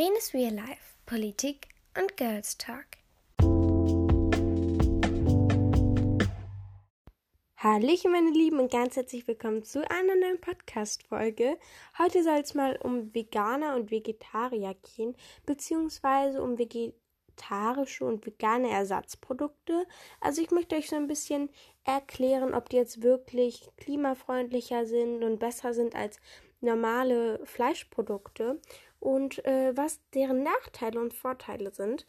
Lenes Real Life, Politik und Girls Talk. Hallo meine Lieben und ganz herzlich willkommen zu einer neuen Podcast-Folge. Heute soll es mal um Veganer und Vegetarier gehen, beziehungsweise um vegetarische und vegane Ersatzprodukte. Also ich möchte euch so ein bisschen erklären, ob die jetzt wirklich klimafreundlicher sind und besser sind als normale Fleischprodukte und äh, was deren Nachteile und Vorteile sind.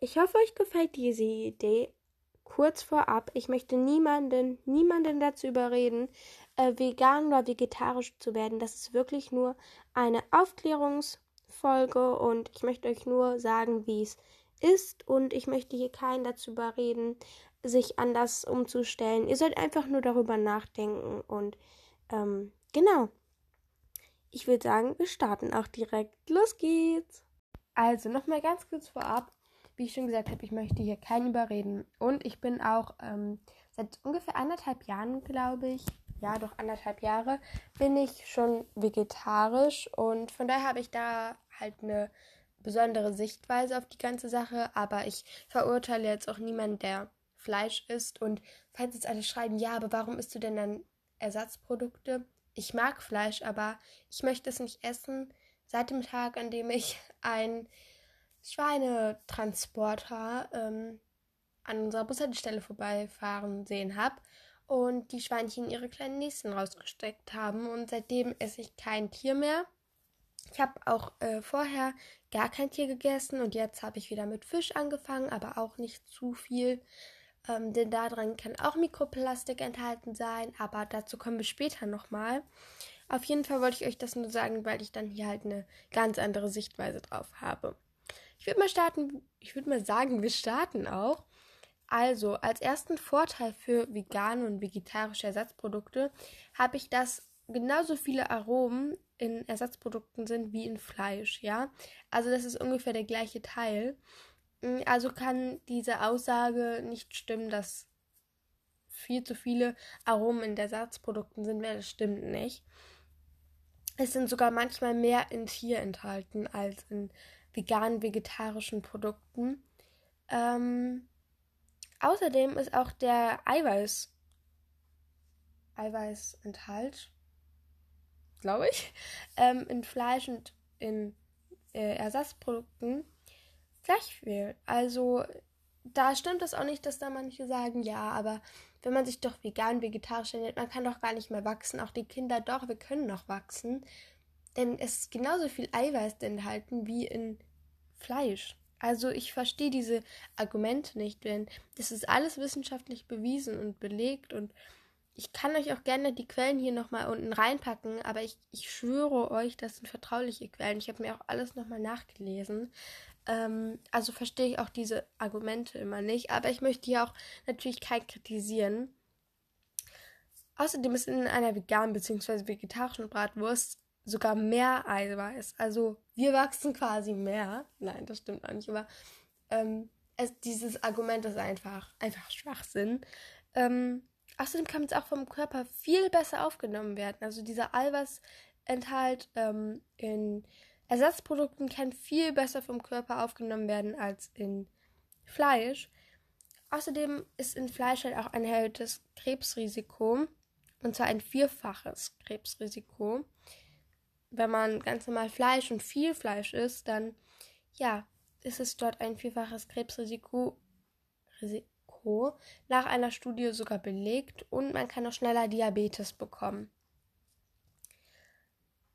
Ich hoffe, euch gefällt diese Idee. Kurz vorab, ich möchte niemanden, niemanden dazu überreden, äh, vegan oder vegetarisch zu werden. Das ist wirklich nur eine Aufklärungsfolge und ich möchte euch nur sagen, wie es ist und ich möchte hier keinen dazu überreden, sich anders umzustellen. Ihr sollt einfach nur darüber nachdenken und ähm, genau ich würde sagen, wir starten auch direkt. Los geht's! Also, nochmal ganz kurz vorab. Wie ich schon gesagt habe, ich möchte hier keinen überreden. Und ich bin auch ähm, seit ungefähr anderthalb Jahren, glaube ich, ja, doch anderthalb Jahre, bin ich schon vegetarisch. Und von daher habe ich da halt eine besondere Sichtweise auf die ganze Sache. Aber ich verurteile jetzt auch niemanden, der Fleisch isst. Und falls jetzt alle schreiben, ja, aber warum isst du denn dann Ersatzprodukte? Ich mag Fleisch, aber ich möchte es nicht essen. Seit dem Tag, an dem ich einen Schweinetransporter ähm, an unserer Bushaltestelle vorbeifahren sehen habe und die Schweinchen ihre kleinen Näschen rausgesteckt haben und seitdem esse ich kein Tier mehr. Ich habe auch äh, vorher gar kein Tier gegessen und jetzt habe ich wieder mit Fisch angefangen, aber auch nicht zu viel ähm, denn darin kann auch Mikroplastik enthalten sein, aber dazu kommen wir später nochmal. Auf jeden Fall wollte ich euch das nur sagen, weil ich dann hier halt eine ganz andere Sichtweise drauf habe. Ich würde mal starten, ich würde mal sagen, wir starten auch. Also, als ersten Vorteil für vegane und vegetarische Ersatzprodukte habe ich, dass genauso viele Aromen in Ersatzprodukten sind wie in Fleisch, ja? Also, das ist ungefähr der gleiche Teil. Mm, also kann diese Aussage nicht stimmen, dass viel zu viele Aromen in Ersatzprodukten sind, weil das stimmt nicht. Es sind sogar manchmal mehr in Tier enthalten als in veganen, vegetarischen Produkten. Ähm, außerdem ist auch der Eiweiß Eiweißenthalt, glaube ich, ähm, in Fleisch und in äh, Ersatzprodukten gleich viel. Also da stimmt es auch nicht, dass da manche sagen, ja, aber wenn man sich doch vegan, vegetarisch ernährt, man kann doch gar nicht mehr wachsen. Auch die Kinder doch, wir können noch wachsen. Denn es ist genauso viel Eiweiß enthalten wie in Fleisch. Also ich verstehe diese Argumente nicht, denn das ist alles wissenschaftlich bewiesen und belegt und ich kann euch auch gerne die Quellen hier nochmal unten reinpacken, aber ich, ich schwöre euch, das sind vertrauliche Quellen. Ich habe mir auch alles nochmal nachgelesen. Ähm, also verstehe ich auch diese Argumente immer nicht, aber ich möchte hier auch natürlich kein kritisieren. Außerdem ist in einer veganen bzw. vegetarischen Bratwurst sogar mehr Eiweiß. Also wir wachsen quasi mehr. Nein, das stimmt auch nicht, aber ähm, es, dieses Argument ist einfach, einfach Schwachsinn. Ähm, Außerdem kann es auch vom Körper viel besser aufgenommen werden. Also dieser Eiweißenthalt ähm, in Ersatzprodukten kann viel besser vom Körper aufgenommen werden als in Fleisch. Außerdem ist in Fleisch halt auch ein erhöhtes Krebsrisiko. Und zwar ein vierfaches Krebsrisiko. Wenn man ganz normal Fleisch und viel Fleisch isst, dann ja, ist es dort ein vierfaches Krebsrisiko. Risiko nach einer Studie sogar belegt und man kann auch schneller Diabetes bekommen.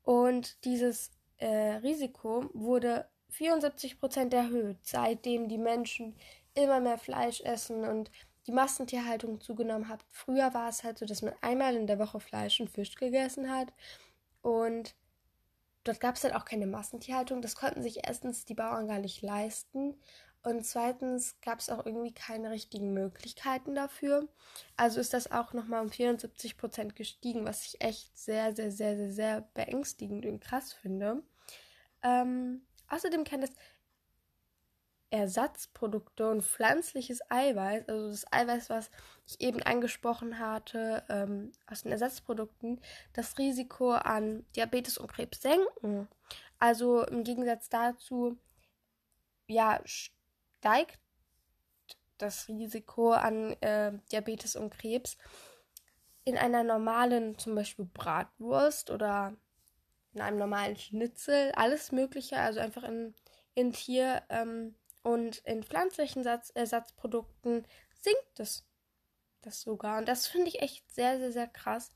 Und dieses äh, Risiko wurde 74% erhöht, seitdem die Menschen immer mehr Fleisch essen und die Massentierhaltung zugenommen hat. Früher war es halt so, dass man einmal in der Woche Fleisch und Fisch gegessen hat und dort gab es halt auch keine Massentierhaltung. Das konnten sich erstens die Bauern gar nicht leisten und zweitens gab es auch irgendwie keine richtigen Möglichkeiten dafür. Also ist das auch nochmal um 74 Prozent gestiegen, was ich echt sehr, sehr, sehr, sehr, sehr beängstigend und krass finde. Ähm, außerdem kann es Ersatzprodukte und pflanzliches Eiweiß, also das Eiweiß, was ich eben angesprochen hatte, ähm, aus den Ersatzprodukten, das Risiko an Diabetes und Krebs senken. Also im Gegensatz dazu, ja, steigt das Risiko an äh, Diabetes und Krebs in einer normalen, zum Beispiel Bratwurst oder in einem normalen Schnitzel, alles Mögliche, also einfach in, in Tier- ähm, und in pflanzlichen Satz, Ersatzprodukten sinkt es das sogar. Und das finde ich echt sehr, sehr, sehr krass.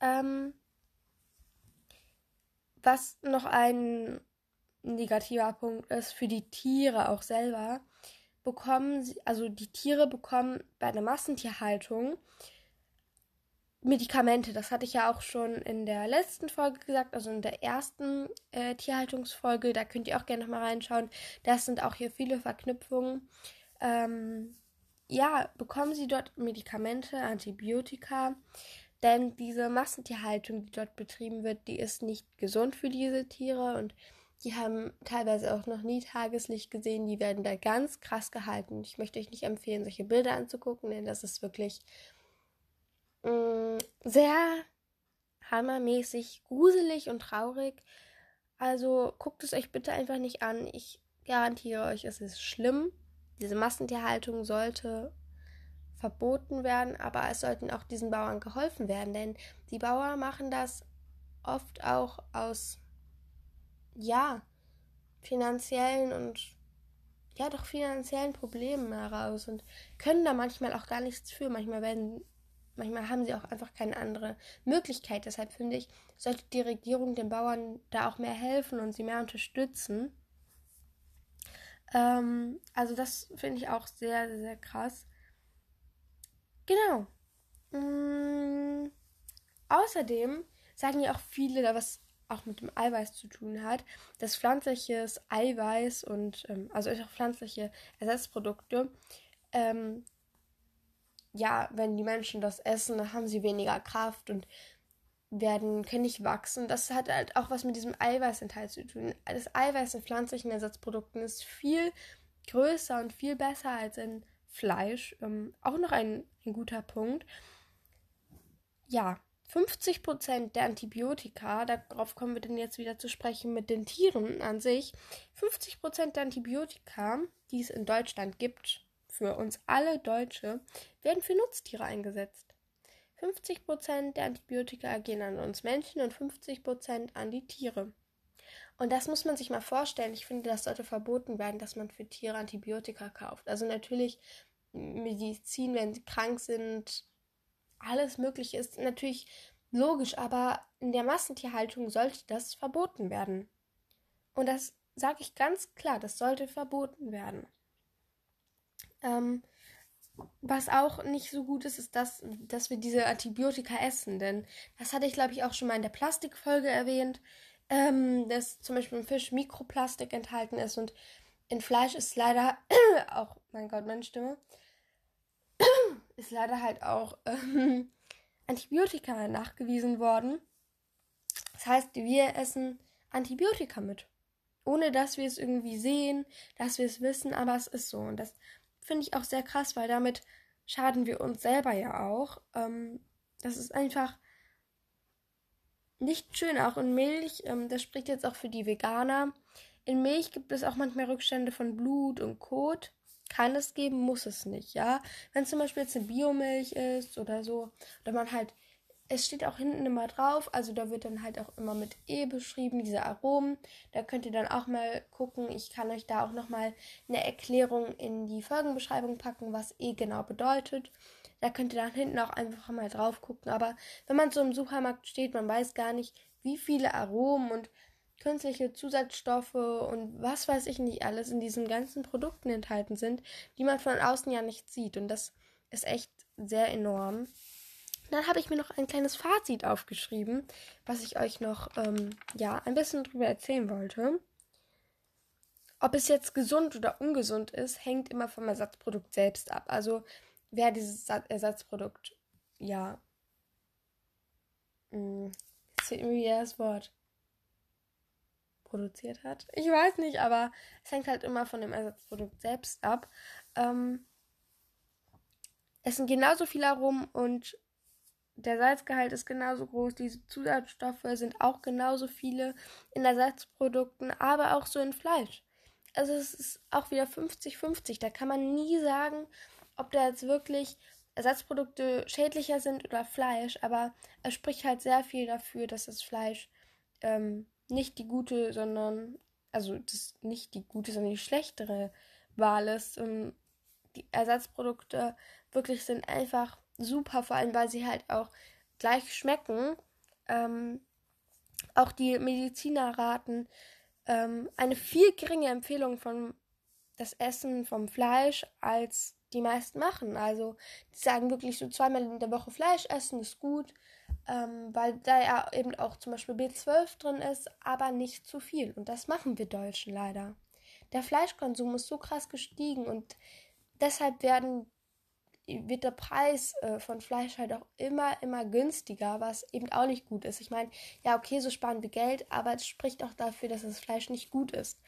Ähm, was noch ein negativer Punkt ist für die Tiere auch selber, bekommen sie, also die Tiere bekommen bei einer Massentierhaltung Medikamente. Das hatte ich ja auch schon in der letzten Folge gesagt, also in der ersten äh, Tierhaltungsfolge. Da könnt ihr auch gerne nochmal reinschauen. Das sind auch hier viele Verknüpfungen. Ähm, ja, bekommen sie dort Medikamente, Antibiotika. Denn diese Massentierhaltung, die dort betrieben wird, die ist nicht gesund für diese Tiere und die haben teilweise auch noch nie Tageslicht gesehen. Die werden da ganz krass gehalten. Ich möchte euch nicht empfehlen, solche Bilder anzugucken, denn das ist wirklich mh, mm, sehr hammermäßig gruselig und traurig. Also guckt es euch bitte einfach nicht an. Ich garantiere euch, es ist schlimm. Diese Massentierhaltung sollte verboten werden, aber es sollten auch diesen Bauern geholfen werden, denn die Bauern machen das oft auch aus, ja, finanziellen und ja, doch finanziellen Problemen heraus und können da manchmal auch gar nichts für. Manchmal werden, manchmal haben sie auch einfach keine andere Möglichkeit. Deshalb finde ich, sollte die Regierung den Bauern da auch mehr helfen und sie mehr unterstützen. Ähm, also das finde ich auch sehr, sehr, krass. Genau. Mm, außerdem sagen ja auch viele, da was auch mit dem Eiweiß zu tun hat, dass pflanzliches Eiweiß und ähm, also auch pflanzliche Ersatzprodukte, ähm, ja, wenn die Menschen das essen, dann haben sie weniger Kraft und werden, können nicht wachsen. Das hat halt auch was mit diesem Eiweißenthalt zu tun. Das Eiweiß in pflanzlichen Ersatzprodukten ist viel größer und viel besser als in Fleisch. Ähm, auch noch ein, ein guter Punkt. Ja, 50% der Antibiotika, darauf kommen wir dann jetzt wieder zu sprechen mit den Tieren an sich, 50% der Antibiotika, die es in Deutschland gibt, für uns alle Deutsche, werden für Nutztiere eingesetzt. 50% der Antibiotika gehen an uns Menschen und 50% an die Tiere. Und das muss man sich mal vorstellen. Ich finde, das sollte verboten werden, dass man für Tiere Antibiotika kauft. Also natürlich Medizin, wenn sie krank sind, alles Mögliche ist natürlich logisch, aber in der Massentierhaltung sollte das verboten werden. Und das sage ich ganz klar, das sollte verboten werden. Ähm, was auch nicht so gut ist, ist, dass, dass wir diese Antibiotika essen. Denn das hatte ich, glaube ich, auch schon mal in der Plastikfolge erwähnt, ähm, dass zum Beispiel im Fisch Mikroplastik enthalten ist und in Fleisch ist leider auch, mein Gott, meine Stimme, ist leider halt auch ähm, Antibiotika nachgewiesen worden. Das heißt, wir essen Antibiotika mit. Ohne dass wir es irgendwie sehen, dass wir es wissen, aber es ist so. Und das finde ich auch sehr krass, weil damit schaden wir uns selber ja auch. Ähm, das ist einfach nicht schön. Auch in Milch, ähm, das spricht jetzt auch für die Veganer. In Milch gibt es auch manchmal Rückstände von Blut und Kot kann es geben, muss es nicht, ja. Wenn zum Beispiel jetzt eine Biomilch ist oder so, oder man halt, es steht auch hinten immer drauf, also da wird dann halt auch immer mit E beschrieben, diese Aromen. Da könnt ihr dann auch mal gucken. Ich kann euch da auch nochmal eine Erklärung in die Folgenbeschreibung packen, was E genau bedeutet. Da könnt ihr dann hinten auch einfach mal drauf gucken. Aber wenn man so im Supermarkt steht, man weiß gar nicht, wie viele Aromen und künstliche Zusatzstoffe und was weiß ich nicht alles in diesen ganzen Produkten enthalten sind, die man von außen ja nicht sieht. Und das ist echt sehr enorm. Dann habe ich mir noch ein kleines Fazit aufgeschrieben, was ich euch noch ähm, ja ein bisschen drüber erzählen wollte. Ob es jetzt gesund oder ungesund ist, hängt immer vom Ersatzprodukt selbst ab. Also wer dieses Ersatzprodukt ja mh, hm, jetzt fehlt mir wieder das Wort produziert hat. Ich weiß nicht, aber es hängt halt immer von dem Ersatzprodukt selbst ab. Ähm, es sind genauso viele Aromen und der Salzgehalt ist genauso groß, diese Zusatzstoffe sind auch genauso viele in Ersatzprodukten, aber auch so in Fleisch. Also es ist auch wieder 50-50. Da kann man nie sagen, ob da jetzt wirklich Ersatzprodukte schädlicher sind oder Fleisch, aber es spricht halt sehr viel dafür, dass das Fleisch ähm, nicht die gute, sondern, also das nicht die gute, sondern die schlechtere Wahl ist. Und die Ersatzprodukte wirklich sind einfach super, vor allem weil sie halt auch gleich schmecken. Ähm, auch die Mediziner raten ähm, eine viel geringe Empfehlung von das Essen vom Fleisch als die meisten machen. Also die sagen wirklich so zweimal in der Woche Fleisch essen ist gut, ähm, weil da ja eben auch zum Beispiel B12 drin ist, aber nicht zu viel. Und das machen wir Deutschen leider. Der Fleischkonsum ist so krass gestiegen und deshalb werden wird der Preis äh, von Fleisch halt auch immer, immer günstiger, was eben auch nicht gut ist. Ich meine, ja, okay, so sparen wir Geld, aber es spricht auch dafür, dass das Fleisch nicht gut ist.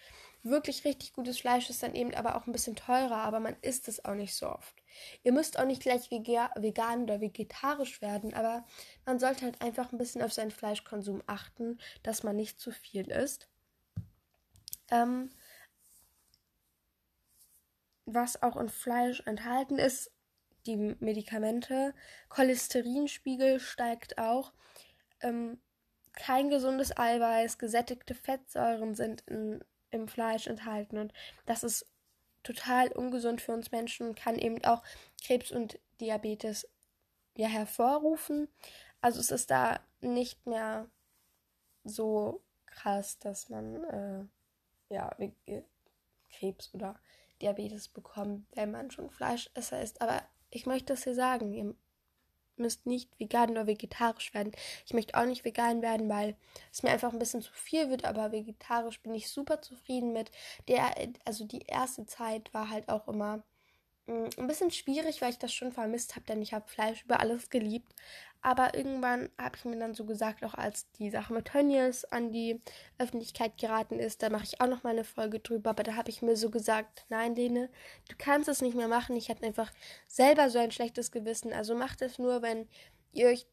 Wirklich richtig gutes Fleisch ist dann eben aber auch ein bisschen teurer, aber man isst es auch nicht so oft. Ihr müsst auch nicht gleich vegan oder vegetarisch werden, aber man sollte halt einfach ein bisschen auf seinen Fleischkonsum achten, dass man nicht zu viel isst. Ähm, was auch in Fleisch enthalten ist, die Medikamente. Cholesterinspiegel steigt auch. Ähm, kein gesundes Eiweiß, gesättigte Fettsäuren sind in, im Fleisch enthalten und das ist total ungesund für uns Menschen und kann eben auch Krebs und Diabetes ja hervorrufen. Also es ist da nicht mehr so krass, dass man äh, ja Krebs oder Diabetes bekommt, wenn man schon Fleischesser ist. Aber ich möchte das hier sagen, ihr müsst nicht vegan oder vegetarisch werden. Ich möchte auch nicht vegan werden, weil es mir einfach ein bisschen zu viel wird, aber vegetarisch bin ich super zufrieden mit. Der, also die erste Zeit war halt auch immer Mm, ein bisschen schwierig, weil ich das schon vermisst habe, denn ich habe Fleisch über alles geliebt. Aber irgendwann habe ich mir dann so gesagt, auch als die Sache mit Tönnies an die Öffentlichkeit geraten ist, da mache ich auch noch mal eine Folge drüber. Aber da habe ich mir so gesagt, nein, Lene, du kannst es nicht mehr machen. Ich hatte einfach selber so ein schlechtes Gewissen. Also macht es nur, wenn ihr euch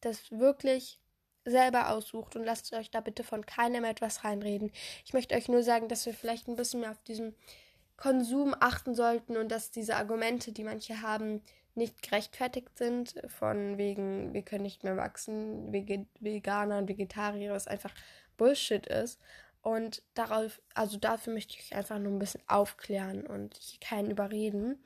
das wirklich selber aussucht und lasst euch da bitte von keinem etwas reinreden. Ich möchte euch nur sagen, dass wir vielleicht ein bisschen mehr auf diesem Konsum achten sollten und dass diese Argumente, die manche haben, nicht gerechtfertigt sind, von wegen, wir können nicht mehr wachsen, Veganer und Vegetarier, was einfach Bullshit ist. Und darauf, also dafür möchte ich einfach nur ein bisschen aufklären und keinen überreden.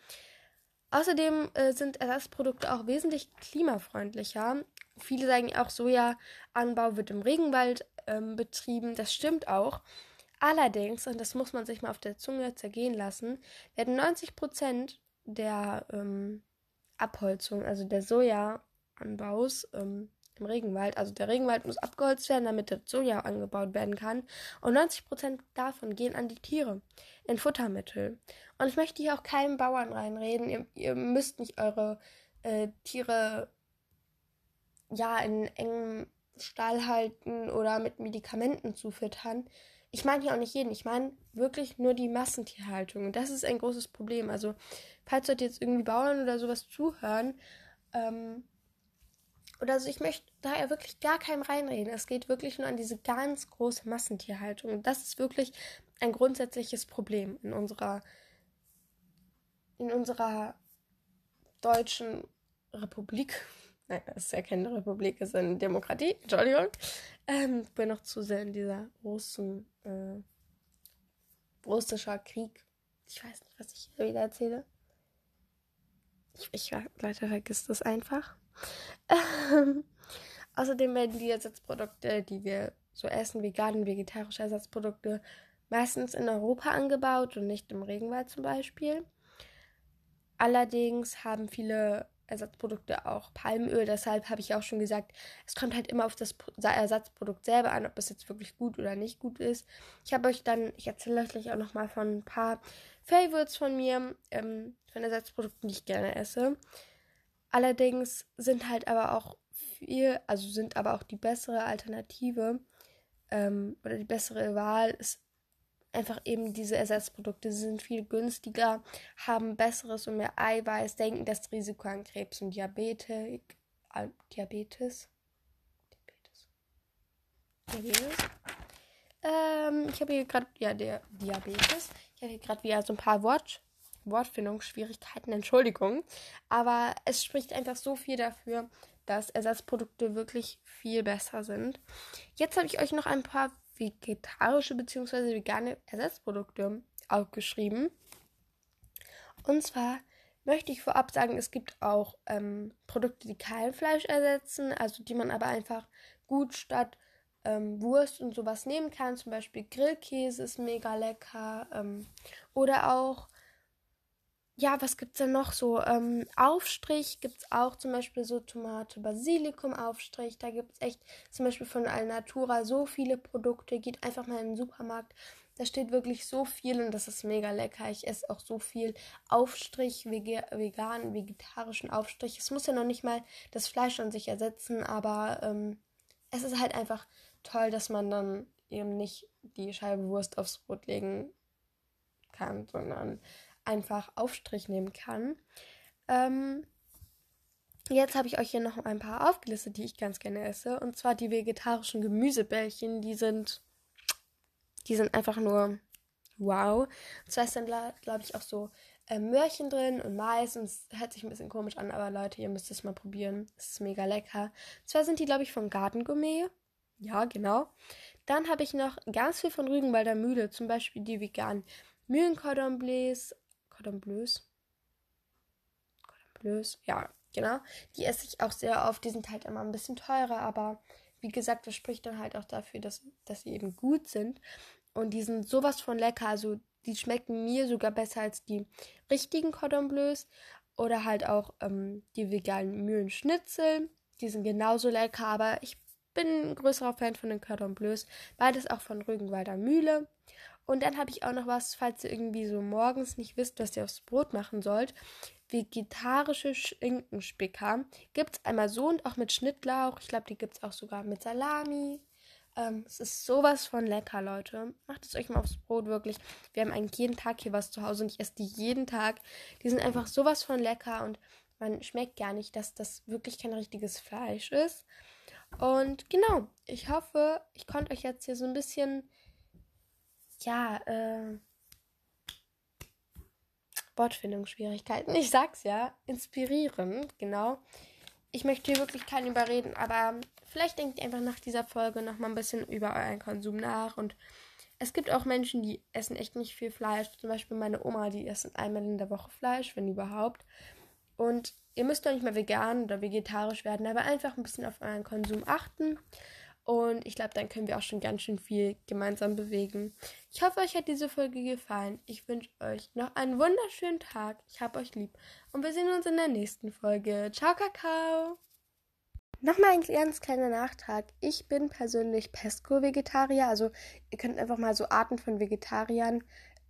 Außerdem äh, sind Ersatzprodukte auch wesentlich klimafreundlicher. Viele sagen auch, Sojaanbau wird im Regenwald ähm, betrieben. Das stimmt auch. Allerdings, und das muss man sich mal auf der Zunge zergehen lassen, werden 90 Prozent der ähm, Abholzung, also der Sojaanbaus ähm, im Regenwald, also der Regenwald muss abgeholzt werden, damit der Soja angebaut werden kann. Und 90 Prozent davon gehen an die Tiere in Futtermittel. Und ich möchte hier auch keinem Bauern reinreden. Ihr, ihr müsst nicht eure äh, Tiere ja in engem Stall halten oder mit Medikamenten zufüttern ich meine hier auch nicht jeden, ich meine wirklich nur die Massentierhaltung. Und das ist ein großes Problem. Also, falls dort jetzt irgendwie Bauern oder sowas zuhören, ähm, oder so, ich möchte da ja wirklich gar keinem reinreden. Es geht wirklich nur an diese ganz große Massentierhaltung. Und das ist wirklich ein grundsätzliches Problem in unserer, in unserer deutschen Republik. Nein, das ist ja keine Republik, es ist eine Demokratie. Entschuldigung. Ähm, ich bin noch zu sehr in dieser großen, äh, russischer Krieg. Ich weiß nicht, was ich hier wieder erzähle. Ich, ich Leute, vergisst das einfach. Außerdem werden die Ersatzprodukte, die wir so essen, vegan, vegetarische Ersatzprodukte, meistens in Europa angebaut und nicht im Regenwald zum Beispiel. Allerdings haben viele Ersatzprodukte auch Palmöl. Deshalb habe ich auch schon gesagt, es kommt halt immer auf das Ersatzprodukt selber an, ob es jetzt wirklich gut oder nicht gut ist. Ich habe euch dann, ich erzähle euch gleich auch nochmal von ein paar Favorites von mir, ähm, von Ersatzprodukten, die ich gerne esse. Allerdings sind halt aber auch viel, also sind aber auch die bessere Alternative ähm, oder die bessere Wahl ist einfach eben diese Ersatzprodukte sind viel günstiger, haben besseres und mehr Eiweiß, denken das Risiko an Krebs und Diabetes Diabetes. Diabetes. Diabetes. Ähm, ich habe hier gerade, ja, der Diabetes. Ich habe hier gerade wieder so ein paar Wort, Wortfindungsschwierigkeiten, Entschuldigung. Aber es spricht einfach so viel dafür, dass Ersatzprodukte wirklich viel besser sind. Jetzt habe ich euch noch ein paar vegetarische bzw. vegane Ersatzprodukte aufgeschrieben. Und zwar möchte ich vorab sagen, es gibt auch ähm, Produkte, die kein Fleisch ersetzen, also die man aber einfach gut statt ähm, Wurst und sowas nehmen kann. Zum Beispiel Grillkäse ist mega lecker. Ähm, oder auch ja, was gibt es denn noch so? Ähm, Aufstrich gibt es auch zum Beispiel so Tomate, Basilikum Aufstrich. Da gibt es echt zum Beispiel von Alnatura so viele Produkte. Geht einfach mal in den Supermarkt. Da steht wirklich so viel und das ist mega lecker. Ich esse auch so viel Aufstrich, vegan, vegetarischen Aufstrich. Es muss ja noch nicht mal das Fleisch an sich ersetzen, aber ähm, es ist halt einfach toll, dass man dann eben nicht die Scheibe Wurst aufs Brot legen kann, sondern einfach Aufstrich nehmen kann. Ähm, jetzt habe ich euch hier noch ein paar aufgelistet, die ich ganz gerne esse. Und zwar die vegetarischen Gemüsebällchen. Die sind, die sind einfach nur wow. Und zwar ist dann, glaube ich, auch so äh, Möhrchen drin und Mais. Und es hört sich ein bisschen komisch an, aber Leute, ihr müsst es mal probieren. Es ist mega lecker. Und zwar sind die, glaube ich, von Gartengourmet. Ja, genau. Dann habe ich noch ganz viel von Rügenwalder Mühle, zum Beispiel die veganen Mühlencordon Bleus, Cordon Bleus. Cordon Bleus, ja, genau. Die esse ich auch sehr oft. Die sind halt immer ein bisschen teurer, aber wie gesagt, das spricht dann halt auch dafür, dass, dass sie eben gut sind. Und die sind sowas von lecker. Also die schmecken mir sogar besser als die richtigen Cordon Bleus. Oder halt auch ähm, die veganen Mühlenschnitzel. Die sind genauso lecker, aber ich bin ein größerer Fan von den Cordon Bleus. Beides auch von Rügenwalder Mühle. Und dann habe ich auch noch was, falls ihr irgendwie so morgens nicht wisst, was ihr aufs Brot machen sollt. Vegetarische Schinkenspicker. Gibt es einmal so und auch mit Schnittlauch. Ich glaube, die gibt es auch sogar mit Salami. Ähm, es ist sowas von lecker, Leute. Macht es euch mal aufs Brot, wirklich. Wir haben eigentlich jeden Tag hier was zu Hause und ich esse die jeden Tag. Die sind einfach sowas von lecker und man schmeckt gar nicht, dass das wirklich kein richtiges Fleisch ist. Und genau, ich hoffe, ich konnte euch jetzt hier so ein bisschen ja, äh, Wortfindungsschwierigkeiten. Ich sag's ja, inspirierend, genau. Ich möchte hier wirklich keinen überreden, aber vielleicht denkt ihr einfach nach dieser Folge noch mal ein bisschen über euren Konsum nach und es gibt auch Menschen, die essen echt nicht viel Fleisch. Zum Beispiel meine Oma, die essen einmal in der Woche Fleisch, wenn überhaupt. Und ihr müsst doch nicht mehr vegan oder vegetarisch werden, aber einfach ein bisschen auf euren Konsum achten. Und ich glaube, dann können wir auch schon ganz schön viel gemeinsam bewegen. Ich hoffe, euch hat diese Folge gefallen. Ich wünsche euch noch einen wunderschönen Tag. Ich habe euch lieb. Und wir sehen uns in der nächsten Folge. Ciao, Kakao! Nochmal ein ganz kleiner Nachtrag. Ich bin persönlich Pesco-Vegetarier. Also ihr könnt einfach mal so Arten von Vegetariern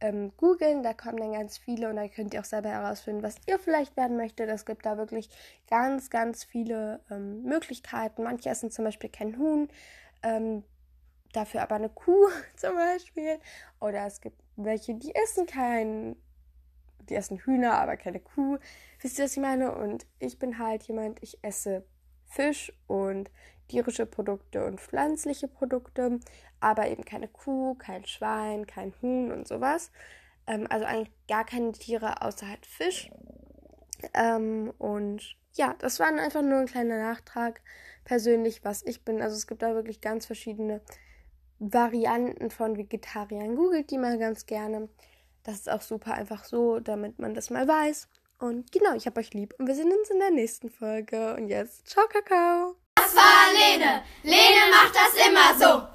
ähm, googeln. Da kommen dann ganz viele und da könnt ihr auch selber herausfinden, was ihr vielleicht werden möchtet. Es gibt da wirklich ganz, ganz viele ähm, Möglichkeiten. Manche essen zum Beispiel kein Huhn, ähm, dafür aber eine Kuh zum Beispiel. Oder es gibt welche, die essen kein, die essen Hühner, aber keine Kuh. Wisst ihr, was ich meine? Und ich bin halt jemand, ich esse Fisch und tierische Produkte und pflanzliche Produkte, aber eben keine Kuh, kein Schwein, kein Huhn und sowas. Ähm, also eigentlich gar keine Tiere außer halt Fisch. Ähm, und ja, das war einfach nur ein kleiner Nachtrag persönlich, was ich bin. Also es gibt da wirklich ganz verschiedene Varianten von Vegetariern. Googelt die mal ganz gerne. Das ist auch super einfach so, damit man das mal weiß. Und genau, ich hab euch lieb und wir sehen uns in der nächsten Folge. Und jetzt, ciao, Kakao! Das war Lene. Lene macht das immer so.